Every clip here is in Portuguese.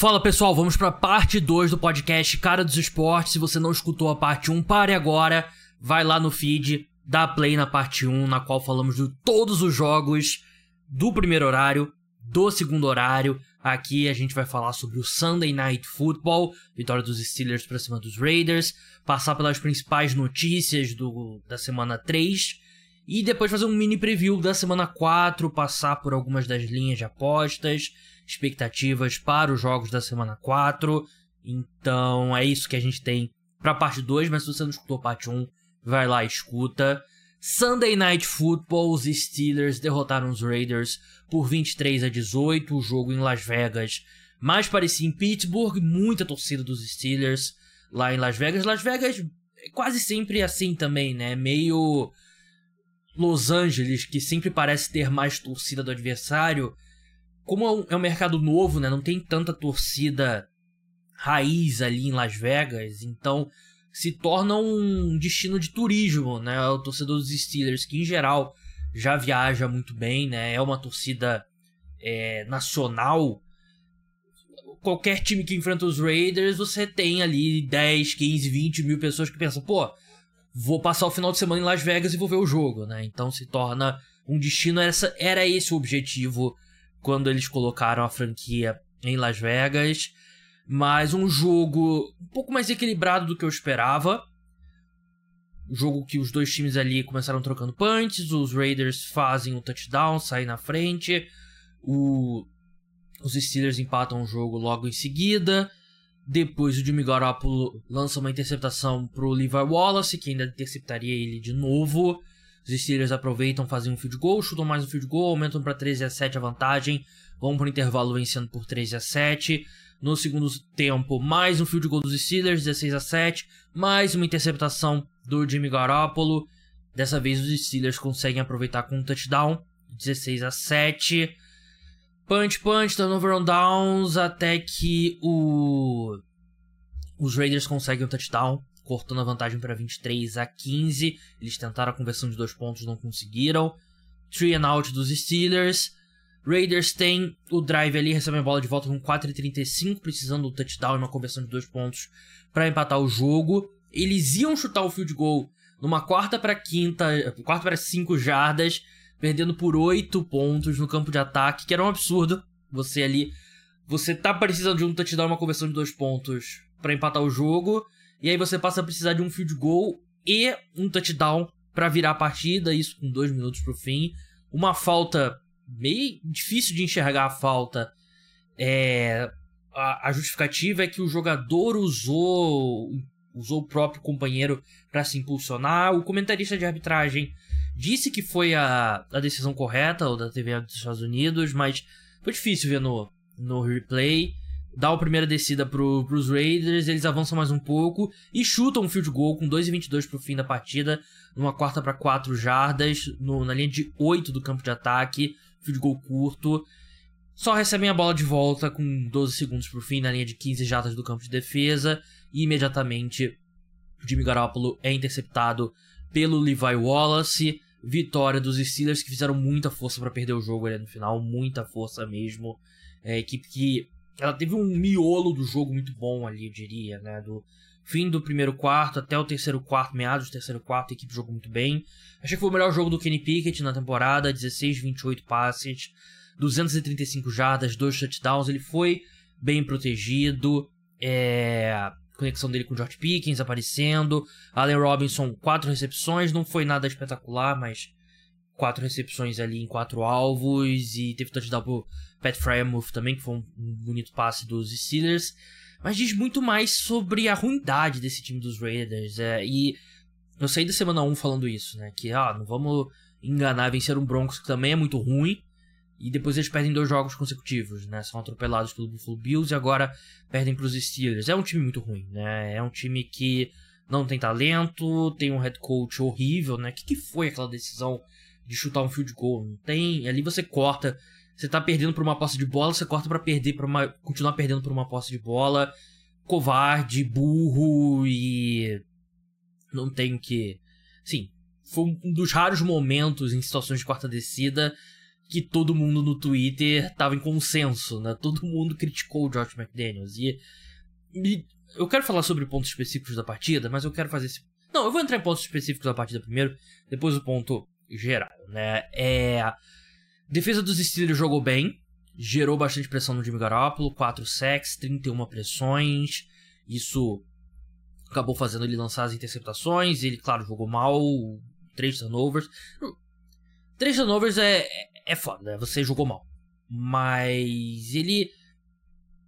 Fala pessoal, vamos para parte 2 do podcast Cara dos Esportes. Se você não escutou a parte 1, pare agora, vai lá no feed, dá play na parte 1, na qual falamos de todos os jogos do primeiro horário, do segundo horário. Aqui a gente vai falar sobre o Sunday Night Football, vitória dos Steelers para cima dos Raiders, passar pelas principais notícias do, da semana 3 e depois fazer um mini preview da semana 4, passar por algumas das linhas de apostas, expectativas para os jogos da semana 4. Então é isso que a gente tem para parte 2, mas se você não escutou parte 1, vai lá e escuta. Sunday Night Football, os Steelers derrotaram os Raiders por 23 a 18, o jogo em Las Vegas mais parecia em Pittsburgh, muita torcida dos Steelers lá em Las Vegas. Las Vegas é quase sempre assim também, né? Meio Los Angeles, que sempre parece ter mais torcida do adversário. Como é um mercado novo, né? Não tem tanta torcida raiz ali em Las Vegas, então se torna um destino de turismo, né? O torcedor dos Steelers, que em geral já viaja muito bem, né? É uma torcida é, nacional. Qualquer time que enfrenta os Raiders, você tem ali 10, 15, 20 mil pessoas que pensam, pô, vou passar o final de semana em Las Vegas e vou ver o jogo, né? Então se torna um destino. Era esse o objetivo quando eles colocaram a franquia em Las Vegas mas um jogo um pouco mais equilibrado do que eu esperava. Um jogo que os dois times ali começaram trocando punches, os Raiders fazem o touchdown, saem na frente, o... os Steelers empatam o jogo logo em seguida. Depois o Jimmy Garoppolo lança uma interceptação pro Levi Wallace, que ainda interceptaria ele de novo. Os Steelers aproveitam, fazem um field goal, chutam mais um field goal, aumentam para 13 a 7 a vantagem, vão para o intervalo vencendo por 13 a 7. No segundo tempo, mais um field goal dos Steelers, 16 a 7, mais uma interceptação do Jimmy Garoppolo. Dessa vez os Steelers conseguem aproveitar com um touchdown, 16 a 7. Punch, punch, turnover on downs, até que o os Raiders conseguem um touchdown, cortando a vantagem para 23 a 15. Eles tentaram a conversão de dois pontos, não conseguiram. Three and out dos Steelers. Raiders tem o drive ali, recebe a bola de volta com 4,35, precisando do touchdown e uma conversão de dois pontos para empatar o jogo. Eles iam chutar o field goal numa quarta para quinta, quarta para cinco jardas, perdendo por oito pontos no campo de ataque, que era um absurdo. Você ali, você tá precisando de um touchdown e uma conversão de dois pontos para empatar o jogo, e aí você passa a precisar de um field goal e um touchdown para virar a partida, isso com dois minutos pro fim. Uma falta meio difícil de enxergar a falta. É, a, a, justificativa é que o jogador usou usou o próprio companheiro para se impulsionar. O comentarista de arbitragem disse que foi a, a decisão correta, ou da TV dos Estados Unidos, mas foi difícil ver no, no replay. Dá a primeira descida pro, pros Raiders, eles avançam mais um pouco e chutam um field goal com 2,22 pro fim da partida, numa quarta para 4 jardas, no, na linha de 8 do campo de ataque field goal curto. Só recebem a bola de volta com 12 segundos por fim na linha de 15 jatas do campo de defesa. E imediatamente Jimmy Garoppolo é interceptado pelo Levi Wallace. Vitória dos Steelers que fizeram muita força para perder o jogo ali no final, muita força mesmo. É, equipe que ela teve um miolo do jogo muito bom ali, eu diria, né? Do fim do primeiro quarto até o terceiro quarto, meados do terceiro quarto, a equipe jogou muito bem. Achei que foi o melhor jogo do Kenny Pickett na temporada, 16, 28 passes, 235 jardas, 2 touchdowns, ele foi bem protegido. É, conexão dele com o George Pickens aparecendo. Allen Robinson, 4 recepções, não foi nada espetacular, mas 4 recepções ali em 4 alvos. E teve touchdown pro Pat Fryermuth também, que foi um, bonito passe dos Steelers mas diz muito mais sobre a ruindade desse time dos Raiders. É, e eu saí da semana 1 falando isso, né? Que, ah, não vamos enganar, vencer um Broncos que também é muito ruim. E depois eles perdem dois jogos consecutivos, né? São atropelados pelo Buffalo Bills e agora perdem para os Steelers. É um time muito ruim, né? É um time que não tem talento, tem um head coach horrível, né? O que, que foi aquela decisão de chutar um field goal? Não tem. Ali você corta você tá perdendo por uma posse de bola, você corta para perder para uma continuar perdendo por uma posse de bola. Covarde, burro e não tenho que, sim, foi um dos raros momentos em situações de quarta descida que todo mundo no Twitter tava em consenso, né? Todo mundo criticou o Josh McDaniels. E, e eu quero falar sobre pontos específicos da partida, mas eu quero fazer esse. Não, eu vou entrar em pontos específicos da partida primeiro, depois o ponto geral, né? É. Defesa dos Steelers jogou bem, gerou bastante pressão no Jimmy Garoppolo, 4 sacks, 31 pressões. Isso acabou fazendo ele lançar as interceptações. Ele, claro, jogou mal, 3 turnovers. 3 turnovers é, é foda, né? Você jogou mal. Mas ele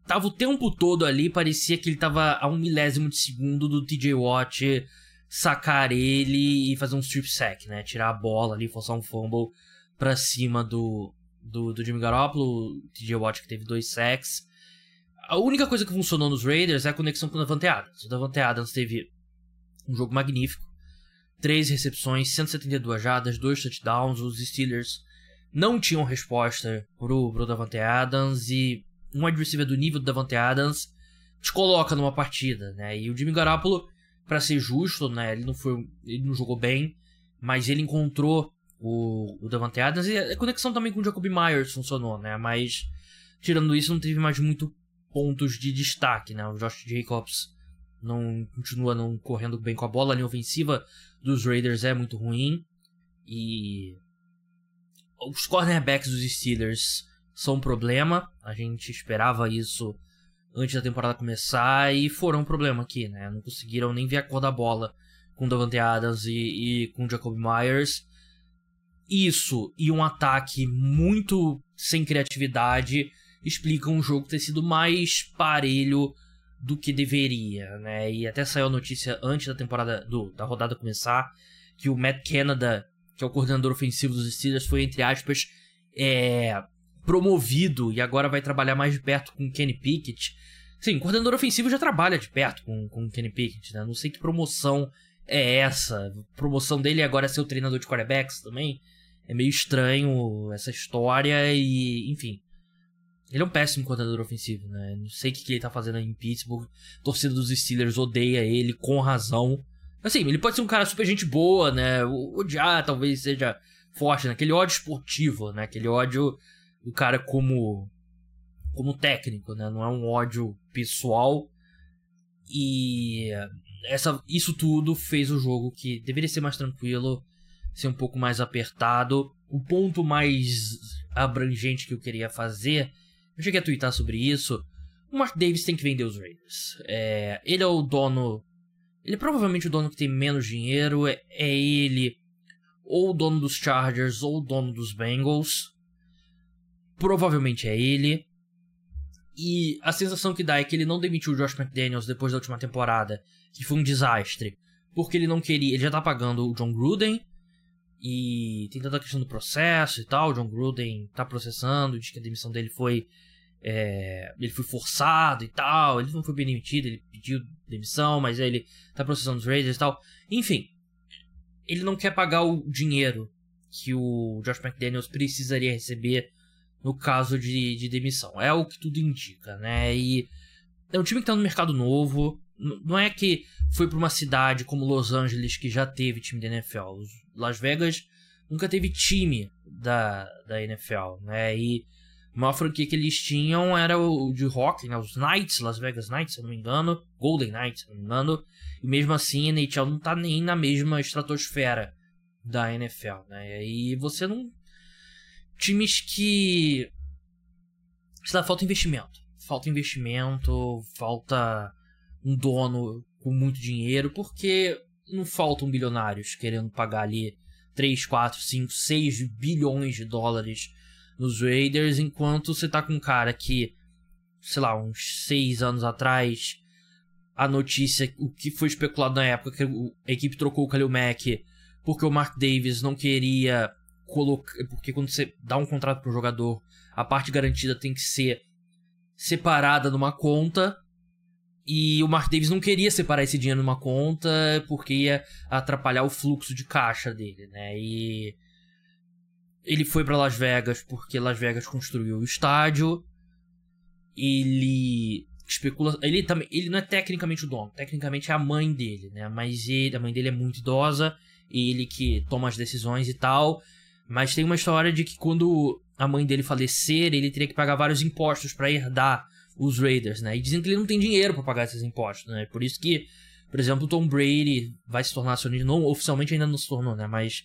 tava o tempo todo ali, parecia que ele tava a um milésimo de segundo do TJ Watt sacar ele e fazer um strip sack, né? Tirar a bola ali, forçar um fumble pra cima do, do, do Jimmy Garoppolo, o TJ Watt que teve dois sacks. A única coisa que funcionou nos Raiders é a conexão com o Davante Adams. O Davante Adams teve um jogo magnífico. Três recepções, 172 jardas, dois touchdowns. Os Steelers não tinham resposta pro, pro Davante Adams e um receiver do nível do Davante Adams te coloca numa partida, né? E o Jimmy Garoppolo, para ser justo, né? Ele não foi, ele não jogou bem, mas ele encontrou o, o Davante Adams e a conexão também com o Jacoby Myers funcionou, né? Mas tirando isso, não teve mais muito pontos de destaque, né? O Josh Jacobs não continua não correndo bem com a bola, a linha ofensiva dos Raiders é muito ruim e os cornerbacks dos Steelers são um problema. A gente esperava isso antes da temporada começar e foram um problema aqui, né? Não conseguiram nem ver a cor da bola com Davante Adams e, e com Jacob Myers. Isso e um ataque muito sem criatividade explicam o jogo ter sido mais parelho do que deveria, né? E até saiu a notícia antes da temporada do, da rodada começar que o Matt Canada, que é o coordenador ofensivo dos Steelers, foi entre aspas é, promovido e agora vai trabalhar mais de perto com o Kenny Pickett. Sim, coordenador ofensivo já trabalha de perto com, com o Kenny Pickett, né? Não sei que promoção é essa. A promoção dele agora é ser o treinador de quarterbacks também. É meio estranho essa história e, enfim. Ele é um péssimo coordenador ofensivo, né? Não sei o que, ele tá fazendo em Pittsburgh. A torcida dos Steelers odeia ele com razão. Assim, ele pode ser um cara super gente boa, né? Odiar talvez seja forte, né? Aquele ódio esportivo, né? Aquele ódio do cara como como técnico, né? Não é um ódio pessoal. E essa, isso tudo fez o jogo que deveria ser mais tranquilo, ser um pouco mais apertado. O ponto mais abrangente que eu queria fazer, eu cheguei a twittar sobre isso. O Mark Davis tem que vender os Raiders. É, ele é o dono. Ele é provavelmente o dono que tem menos dinheiro. É, é ele, ou o dono dos Chargers, ou o dono dos Bengals. Provavelmente é ele. E a sensação que dá é que ele não demitiu o Josh McDaniels depois da última temporada, que foi um desastre, porque ele não queria. Ele já tá pagando o John Gruden. E tem toda a questão do processo e tal. O John Gruden tá processando, diz que a demissão dele foi. É, ele foi forçado e tal. Ele não foi bem demitido, ele pediu demissão, mas ele tá processando os Raiders e tal. Enfim, ele não quer pagar o dinheiro que o Josh McDaniels precisaria receber no caso de, de demissão. É o que tudo indica, né? E é um time que tá no mercado novo. Não é que foi para uma cidade como Los Angeles que já teve time da NFL. Las Vegas nunca teve time da, da NFL, né? E a maior franquia que eles tinham era o de rock, né? Os Knights, Las Vegas Knights, se eu não me engano. Golden Knights, se eu não me engano. E mesmo assim, a NHL não tá nem na mesma estratosfera da NFL, né? E você não times que. Sei lá, falta investimento. Falta investimento, falta um dono com muito dinheiro, porque não faltam bilionários querendo pagar ali 3, 4, 5, 6 bilhões de dólares nos Raiders, enquanto você tá com um cara que, sei lá, uns 6 anos atrás, a notícia, o que foi especulado na época, que a equipe trocou o Khalil Mack porque o Mark Davis não queria colocar. Porque quando você dá um contrato para um jogador, a parte garantida tem que ser separada numa conta. E o Mark Davis não queria separar esse dinheiro numa conta porque ia atrapalhar o fluxo de caixa dele, né? E ele foi para Las Vegas porque Las Vegas construiu o estádio. Ele especula, ele também, ele não é tecnicamente o dono, tecnicamente é a mãe dele, né? Mas ele, a mãe dele é muito idosa, ele que toma as decisões e tal. Mas tem uma história de que quando a mãe dele falecer, ele teria que pagar vários impostos para herdar os Raiders, né? E dizem que ele não tem dinheiro para pagar esses impostos, né? Por isso que, por exemplo, o Tom Brady vai se tornar acionista, não oficialmente ainda não se tornou, né? Mas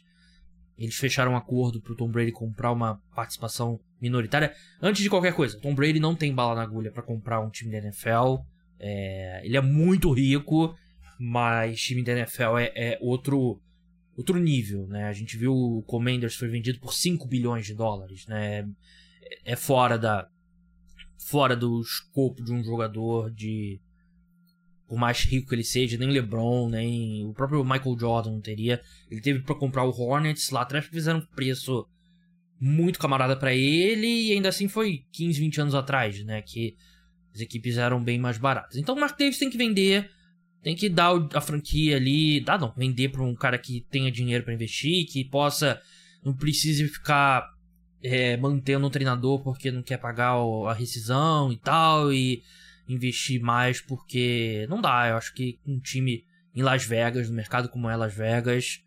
eles fecharam um acordo pro Tom Brady comprar uma participação minoritária. Antes de qualquer coisa, Tom Brady não tem bala na agulha para comprar um time da NFL. É, ele é muito rico, mas time da NFL é, é, outro outro nível, né? A gente viu o Commanders foi vendido por 5 bilhões de dólares, né? É fora da fora do escopo de um jogador de por mais rico que ele seja, nem LeBron, nem o próprio Michael Jordan não teria. Ele teve para comprar o Hornets lá atrás, fizeram um preço muito camarada para ele e ainda assim foi 15, 20 anos atrás, né, que as equipes eram bem mais baratas. Então o Mark Davis tem que vender, tem que dar a franquia ali, dá não, vender para um cara que tenha dinheiro para investir, que possa não precise ficar é, mantendo um treinador porque não quer pagar a rescisão e tal e investir mais porque não dá. Eu acho que um time em Las Vegas, no mercado como é Las Vegas,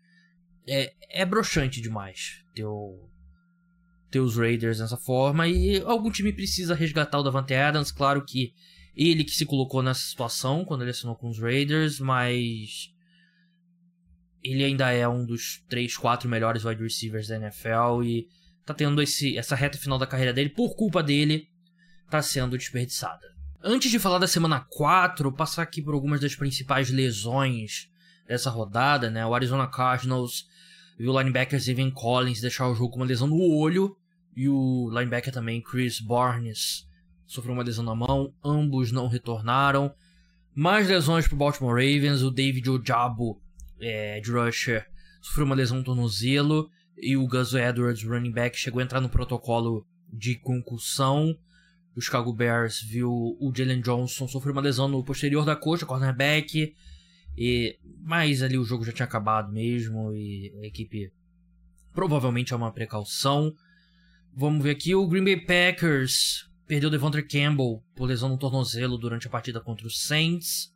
é, é broxante demais ter, o, ter os Raiders dessa forma. E algum time precisa resgatar o Davante Adams. Claro que ele que se colocou nessa situação quando ele assinou com os Raiders, mas ele ainda é um dos 3, 4 melhores wide receivers da NFL e tá tendo esse, essa reta final da carreira dele, por culpa dele, tá sendo desperdiçada. Antes de falar da semana 4, passar aqui por algumas das principais lesões dessa rodada, né? O Arizona Cardinals viu o linebacker Steven Collins deixar o jogo com uma lesão no olho e o linebacker também Chris Barnes sofreu uma lesão na mão, ambos não retornaram. Mais lesões para o Baltimore Ravens, o David Ojabo, é, de rusher, sofreu uma lesão no tornozelo e o Gus Edwards, running back, chegou a entrar no protocolo de concussão o Chicago Bears viu o Jalen Johnson sofrer uma lesão no posterior da coxa, cornerback. E, mas ali o jogo já tinha acabado mesmo e a equipe provavelmente é uma precaução. Vamos ver aqui o Green Bay Packers perdeu Devontae Campbell por lesão no tornozelo durante a partida contra os Saints.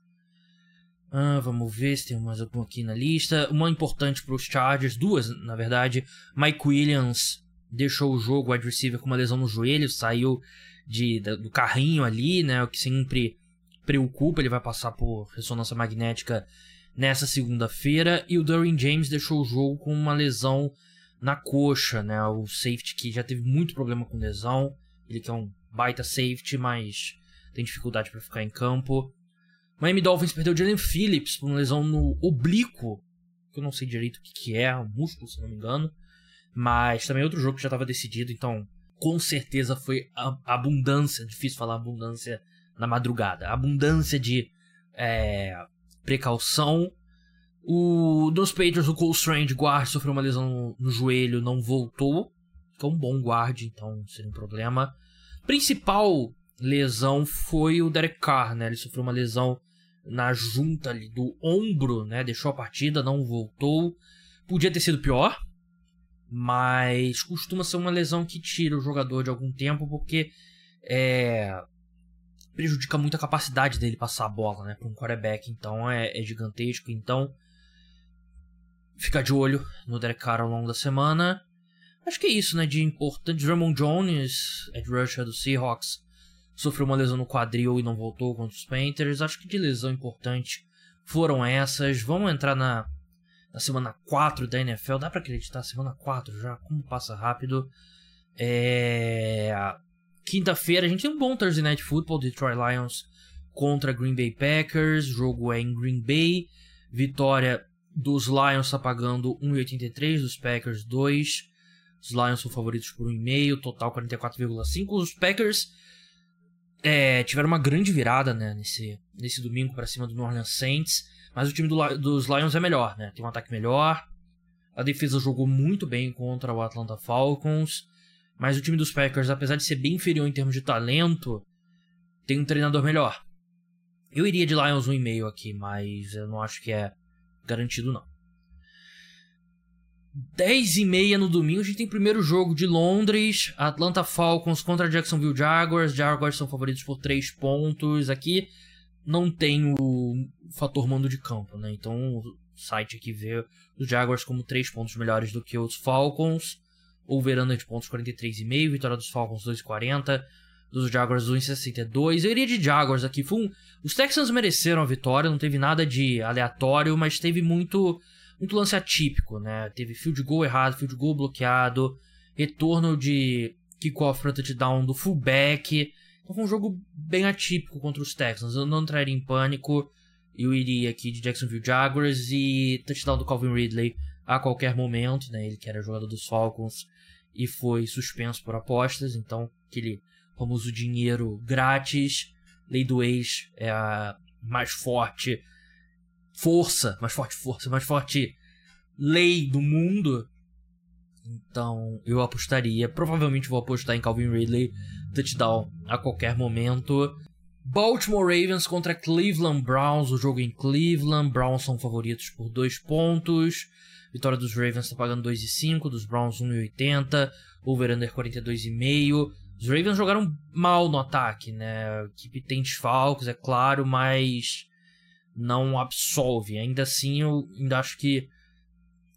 Ah, vamos ver se tem mais algum aqui na lista. Uma importante para os Chargers, duas na verdade. Mike Williams deixou o jogo wide receiver com uma lesão no joelho, saiu de, do carrinho ali, né? O que sempre preocupa, ele vai passar por ressonância magnética nessa segunda-feira. E o Dorian James deixou o jogo com uma lesão na coxa, né? O safety que já teve muito problema com lesão. Ele que é um baita safety, mas tem dificuldade para ficar em campo. Miami Dolphins perdeu o Jalen Phillips por uma lesão no oblíquo, que eu não sei direito o que, que é, um músculo, se não me engano. Mas também outro jogo que já estava decidido, então com certeza foi abundância, difícil falar abundância na madrugada, abundância de é, precaução. O dos Patriots, o Cole Strange, guard, sofreu uma lesão no, no joelho, não voltou. Que é um bom guard, então seria um problema. Principal lesão foi o Derek Carr, né? Ele sofreu uma lesão na junta ali do ombro, né? Deixou a partida, não voltou. Podia ter sido pior, mas costuma ser uma lesão que tira o jogador de algum tempo porque é, prejudica muito a capacidade dele passar a bola né, para um quarterback. Então é, é, gigantesco. Então fica de olho no Derek Carr ao longo da semana. Acho que é isso, né? De importante. Ramon Jones, Ed Rusher do Seahawks, sofreu uma lesão no quadril e não voltou contra os Panthers. Acho que de lesão importante foram essas. Vamos entrar na na semana 4 da NFL. Dá para acreditar, semana 4 já, como passa rápido. É... Quinta-feira a gente tem um bom Thursday Night Football, Detroit Lions contra Green Bay Packers. O jogo é em Green Bay. Vitória dos Lions está pagando 1,83, dos Packers 2. Os Lions são favoritos por 1,5, total 44,5. Os Packers é, tiveram uma grande virada né, nesse, nesse domingo para cima do New Orleans Saints. Mas o time do, dos Lions é melhor, né? Tem um ataque melhor. A defesa jogou muito bem contra o Atlanta Falcons. Mas o time dos Packers, apesar de ser bem inferior em termos de talento, tem um treinador melhor. Eu iria de Lions 1,5 aqui, mas eu não acho que é garantido não. 10 e meia no domingo, a gente tem primeiro jogo de Londres, Atlanta Falcons contra Jacksonville Jaguars. Jaguars são favoritos por 3 pontos aqui não tem o fator mando de campo, né? Então o site aqui vê os Jaguars como três pontos melhores do que os Falcons. over-under de pontos 43,5, vitória dos Falcons 2,40, dos Jaguars 1,62. Eu iria de Jaguars aqui. Um... Os Texans mereceram a vitória, não teve nada de aleatório, mas teve muito, muito lance atípico, né? Teve field goal errado, field goal bloqueado, retorno de kickoff para touchdown do fullback. Então foi um jogo bem atípico contra os Texans. Eu não entraria em pânico. Eu iria aqui de Jacksonville Jaguars e touchdown do Calvin Ridley a qualquer momento, né? Ele que era jogador dos Falcons e foi suspenso por apostas, então aquele famoso dinheiro grátis, lei do ex é a mais forte força, mais forte força, mais forte lei do mundo. Então eu apostaria, provavelmente vou apostar em Calvin Ridley touchdown a qualquer momento. Baltimore Ravens contra Cleveland Browns, o jogo em Cleveland. Browns são favoritos por dois pontos. Vitória dos Ravens está pagando 2,5, dos Browns 1,80, over-under 42,5. Os Ravens jogaram mal no ataque, né? A equipe tem desfalques, é claro, mas não absolve. Ainda assim, eu ainda acho que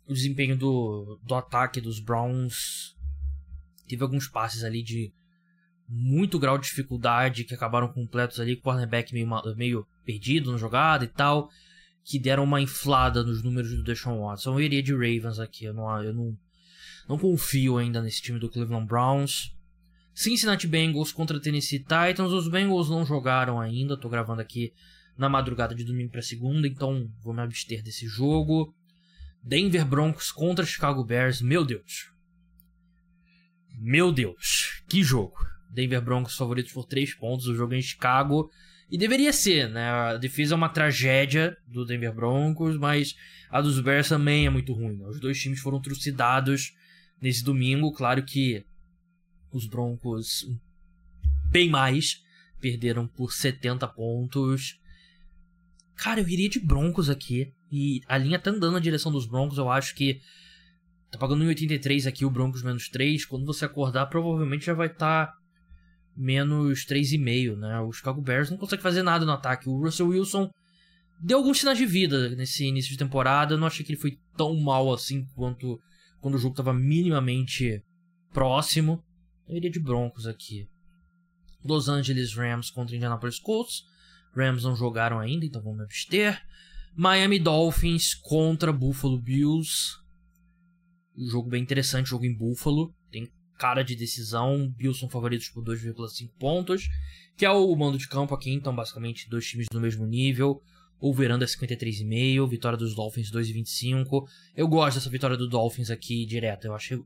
o desempenho do, do ataque dos Browns teve alguns passes ali de muito grau de dificuldade que acabaram completos ali, cornerback meio, meio perdido na jogada e tal que deram uma inflada nos números do Deshaun Watson. Eu iria de Ravens aqui, eu não, eu não, não confio ainda nesse time do Cleveland Browns. Cincinnati Bengals contra Tennessee Titans. Os Bengals não jogaram ainda, tô gravando aqui na madrugada de domingo para segunda, então vou me abster desse jogo. Denver Broncos contra Chicago Bears, meu Deus. Meu Deus, que jogo. Denver Broncos favoritos por 3 pontos, o jogo é em Chicago. E deveria ser, né? A defesa é uma tragédia do Denver Broncos, mas a dos Bears também é muito ruim. Né? Os dois times foram trucidados nesse domingo. Claro que os Broncos, bem mais, perderam por 70 pontos. Cara, eu iria de Broncos aqui. E a linha tá andando na direção dos Broncos. Eu acho que tá pagando 1,83 aqui o Broncos menos 3. Quando você acordar, provavelmente já vai estar. Tá menos 3,5, né? O Chicago Bears não consegue fazer nada no ataque. O Russell Wilson deu alguns sinais de vida nesse início de temporada. Eu não achei que ele foi tão mal assim quanto quando o jogo estava minimamente próximo. Eu iria de Broncos aqui. Los Angeles Rams contra Indianapolis Colts. Rams não jogaram ainda, então vamos abster. Miami Dolphins contra Buffalo Bills. jogo bem interessante, jogo em Buffalo. Tem cara de decisão. Bills são favoritos por 2,5 pontos, que é o mando de campo aqui, então basicamente dois times do mesmo nível. O Veranda 53,5, vitória dos Dolphins 2,25. Eu gosto dessa vitória do Dolphins aqui direta. Eu achei.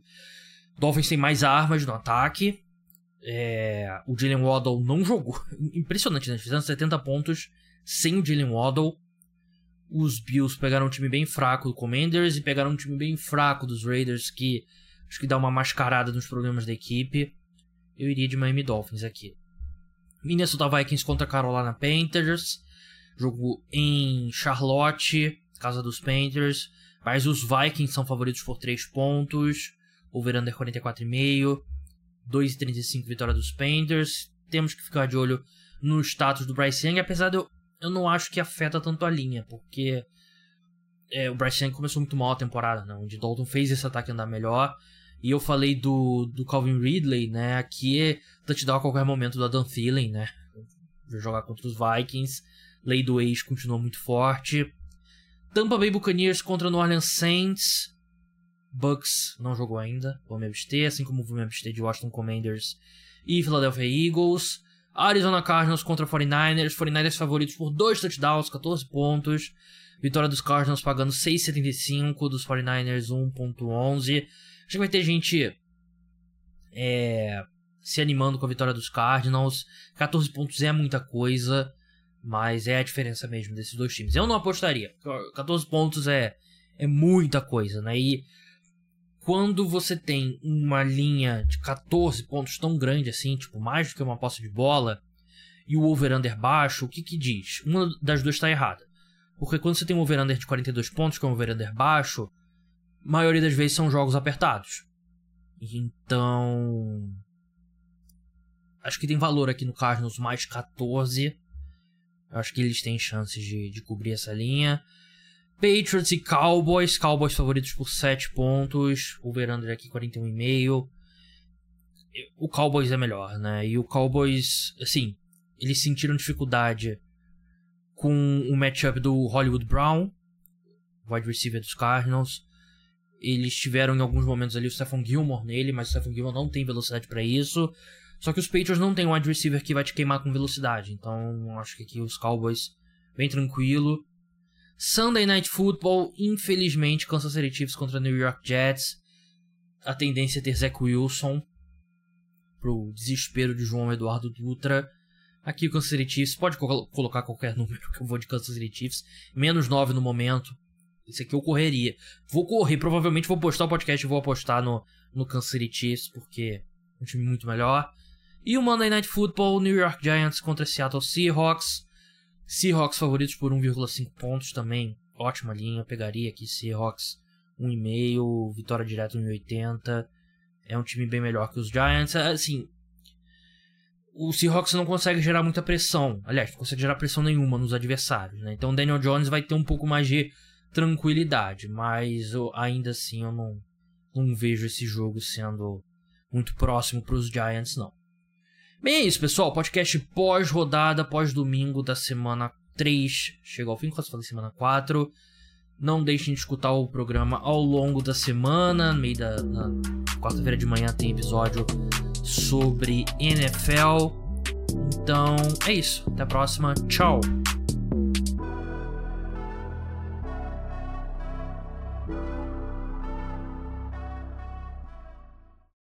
Dolphins tem mais armas no ataque. É... O Jalen Waddle não jogou. Impressionante, né? Fizeram 70 pontos sem o Jalen Waddle. Os Bills pegaram um time bem fraco do Commanders e pegaram um time bem fraco dos Raiders que Acho que dá uma mascarada nos problemas da equipe. Eu iria de Miami Dolphins aqui. Minnesota Vikings contra Carolina Panthers. Jogo em Charlotte, casa dos Panthers. Mas os Vikings são favoritos por 3 pontos. Over-under 44,5. 2,35 vitória dos Panthers. Temos que ficar de olho no status do Bryce Young, apesar de eu, eu não acho que afeta tanto a linha, porque é, o Bryce Young começou muito mal a temporada. O de Dalton fez esse ataque andar melhor. E eu falei do, do Calvin Ridley, né? Aqui é touchdown a qualquer momento do Adam Thielen, né? Jogar contra os Vikings. Lei do ex continua muito forte. Tampa Bay Buccaneers contra New Orleans Saints. Bucks não jogou ainda, vou me abster, assim como vou me abster de Washington Commanders e Philadelphia Eagles. Arizona Cardinals contra 49ers. 49ers favoritos por 2 touchdowns, 14 pontos. Vitória dos Cardinals pagando 6,75, dos 49ers 1,11. Acho que vai ter gente é, se animando com a vitória dos Cardinals. 14 pontos é muita coisa, mas é a diferença mesmo desses dois times. Eu não apostaria. 14 pontos é, é muita coisa, né? E quando você tem uma linha de 14 pontos tão grande assim, tipo, mais do que uma posse de bola, e o over-under baixo, o que que diz? Uma das duas está errada. Porque quando você tem um over-under de 42 pontos, que é um over-under baixo, maioria das vezes são jogos apertados. Então. Acho que tem valor aqui no Cardinals mais 14. Eu acho que eles têm chances de, de cobrir essa linha. Patriots e Cowboys. Cowboys favoritos por 7 pontos. Over-under aqui 41,5. O Cowboys é melhor, né? E o Cowboys, assim, eles sentiram dificuldade com o matchup do Hollywood Brown, wide receiver dos Cardinals. Eles tiveram em alguns momentos ali o Stephon Gilmore nele, mas o Stephon Gilmore não tem velocidade para isso. Só que os Patriots não tem um wide receiver que vai te queimar com velocidade. Então acho que aqui os Cowboys bem tranquilo. Sunday Night Football, infelizmente, Kansas Chiefs contra New York Jets. A tendência é ter Zach Wilson pro desespero de João Eduardo Dutra. Aqui o Kansas City Chiefs, pode colo colocar qualquer número que eu vou de Kansas City Chiefs. Menos 9 no momento. Esse aqui eu correria. Vou correr, provavelmente vou postar o podcast e vou apostar no, no Kansas City Chiefs, porque é um time muito melhor. E o Monday Night Football, New York Giants contra Seattle Seahawks. Seahawks favoritos por 1,5 pontos também. Ótima linha, pegaria aqui Seahawks 1,5, vitória direta 1,80. É um time bem melhor que os Giants. Assim, o Seahawks não consegue gerar muita pressão. Aliás, não consegue gerar pressão nenhuma nos adversários. Né? Então o Daniel Jones vai ter um pouco mais de tranquilidade. Mas eu, ainda assim eu não, não vejo esse jogo sendo muito próximo para os Giants, não. Bem, é isso, pessoal. Podcast pós-rodada, pós-domingo da semana 3. Chega ao fim, quase falei semana 4. Não deixem de escutar o programa ao longo da semana. No meio da quarta-feira de manhã tem episódio sobre NFL. Então é isso. Até a próxima. Tchau.